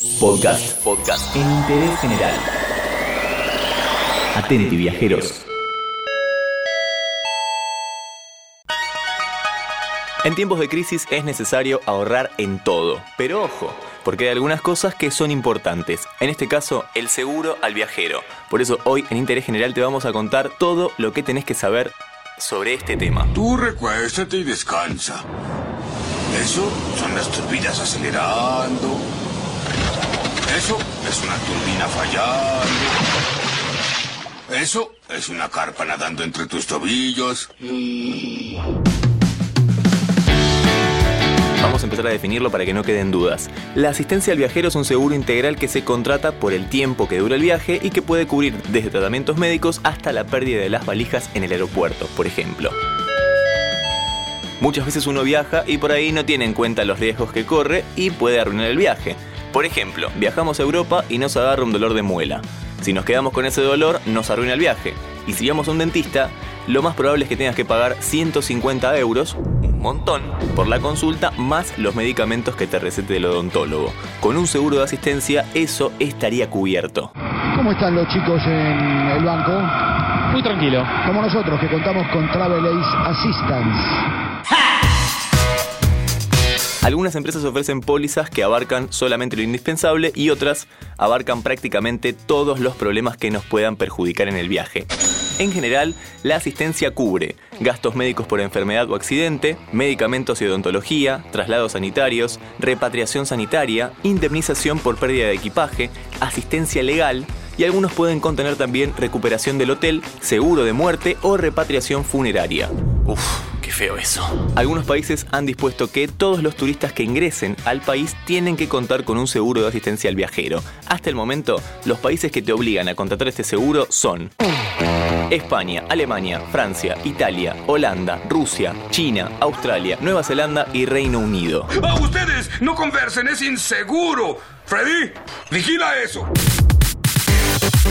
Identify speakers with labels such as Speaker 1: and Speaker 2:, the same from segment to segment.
Speaker 1: Podcast. Podcast. En interés general. Atenti, viajeros. En tiempos de crisis es necesario ahorrar en todo, pero ojo, porque hay algunas cosas que son importantes. En este caso, el seguro al viajero. Por eso hoy en Interés General te vamos a contar todo lo que tenés que saber sobre este tema.
Speaker 2: Tú recuéstate y descansa. Eso son las turbinas acelerando. Eso es una turbina fallando. Eso es una carpa nadando entre tus tobillos.
Speaker 1: Vamos a empezar a definirlo para que no queden dudas. La asistencia al viajero es un seguro integral que se contrata por el tiempo que dura el viaje y que puede cubrir desde tratamientos médicos hasta la pérdida de las valijas en el aeropuerto, por ejemplo. Muchas veces uno viaja y por ahí no tiene en cuenta los riesgos que corre y puede arruinar el viaje. Por ejemplo, viajamos a Europa y nos agarra un dolor de muela. Si nos quedamos con ese dolor, nos arruina el viaje. Y si vamos a un dentista, lo más probable es que tengas que pagar 150 euros, un montón, por la consulta más los medicamentos que te recete el odontólogo. Con un seguro de asistencia, eso estaría cubierto.
Speaker 3: ¿Cómo están los chicos en el banco?
Speaker 4: Muy tranquilo.
Speaker 3: Como nosotros que contamos con Travel Ace Assistance.
Speaker 1: Algunas empresas ofrecen pólizas que abarcan solamente lo indispensable y otras abarcan prácticamente todos los problemas que nos puedan perjudicar en el viaje. En general, la asistencia cubre gastos médicos por enfermedad o accidente, medicamentos y odontología, traslados sanitarios, repatriación sanitaria, indemnización por pérdida de equipaje, asistencia legal y algunos pueden contener también recuperación del hotel, seguro de muerte o repatriación funeraria. Qué feo eso. Algunos países han dispuesto que todos los turistas que ingresen al país tienen que contar con un seguro de asistencia al viajero. Hasta el momento, los países que te obligan a contratar este seguro son España, Alemania, Francia, Italia, Holanda, Rusia, China, Australia, Nueva Zelanda y Reino Unido.
Speaker 2: ¡Ah, ustedes! ¡No conversen! ¡Es inseguro! Freddy, vigila eso.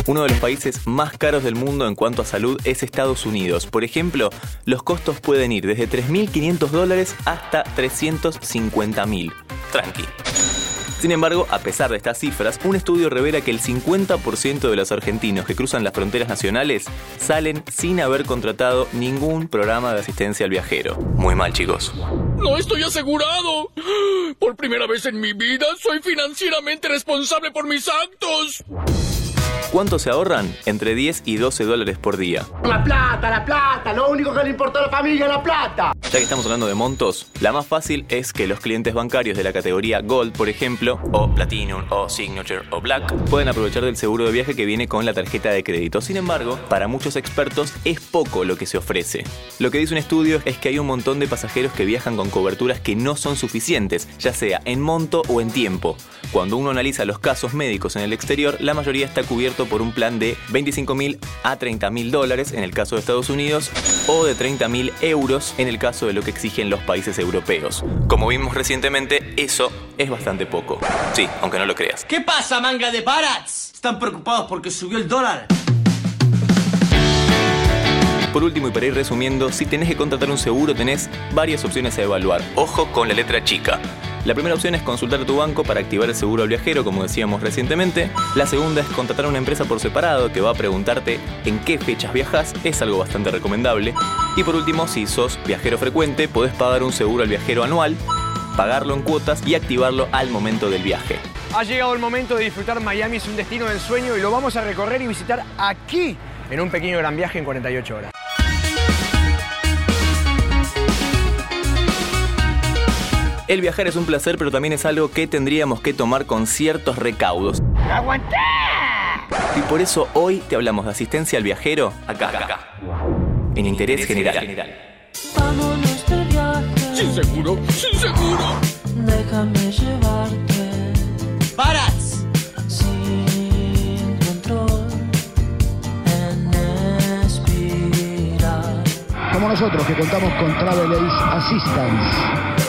Speaker 1: Uno de los países más caros del mundo en cuanto a salud es Estados Unidos. Por ejemplo, los costos pueden ir desde 3.500 dólares hasta 350.000. Tranqui. Sin embargo, a pesar de estas cifras, un estudio revela que el 50% de los argentinos que cruzan las fronteras nacionales salen sin haber contratado ningún programa de asistencia al viajero. Muy mal, chicos.
Speaker 4: No estoy asegurado. Por primera vez en mi vida soy financieramente responsable por mis actos.
Speaker 1: ¿Cuánto se ahorran? Entre 10 y 12 dólares por día.
Speaker 5: La plata, la plata, lo único que le importa a la familia la plata.
Speaker 1: Ya que estamos hablando de montos, la más fácil es que los clientes bancarios de la categoría Gold, por ejemplo, o Platinum, o Signature, o Black, pueden aprovechar del seguro de viaje que viene con la tarjeta de crédito. Sin embargo, para muchos expertos es poco lo que se ofrece. Lo que dice un estudio es que hay un montón de pasajeros que viajan con coberturas que no son suficientes, ya sea en monto o en tiempo. Cuando uno analiza los casos médicos en el exterior, la mayoría está cubierto por un plan de 25 mil a 30 mil dólares en el caso de Estados Unidos o de 30 mil euros en el caso de lo que exigen los países europeos. Como vimos recientemente, eso es bastante poco. Sí, aunque no lo creas.
Speaker 6: ¿Qué pasa, manga de barats? ¿Están preocupados porque subió el dólar?
Speaker 1: Por último y para ir resumiendo, si tenés que contratar un seguro tenés varias opciones a evaluar. Ojo con la letra chica. La primera opción es consultar a tu banco para activar el seguro al viajero, como decíamos recientemente. La segunda es contratar a una empresa por separado que va a preguntarte en qué fechas viajas, es algo bastante recomendable. Y por último, si sos viajero frecuente, podés pagar un seguro al viajero anual, pagarlo en cuotas y activarlo al momento del viaje.
Speaker 7: Ha llegado el momento de disfrutar Miami, es un destino del sueño y lo vamos a recorrer y visitar aquí, en un pequeño gran viaje en 48 horas.
Speaker 1: El viajar es un placer, pero también es algo que tendríamos que tomar con ciertos recaudos.
Speaker 5: ¡Aguantá!
Speaker 1: Y por eso hoy te hablamos de asistencia al viajero acá, acá, en interés general.
Speaker 8: Vámonos de viaje.
Speaker 4: Sin seguro, sin seguro.
Speaker 8: Déjame llevarte
Speaker 6: ¡Barats!
Speaker 8: sin control en espiral.
Speaker 3: Como nosotros que contamos con Travel Ace Assistance.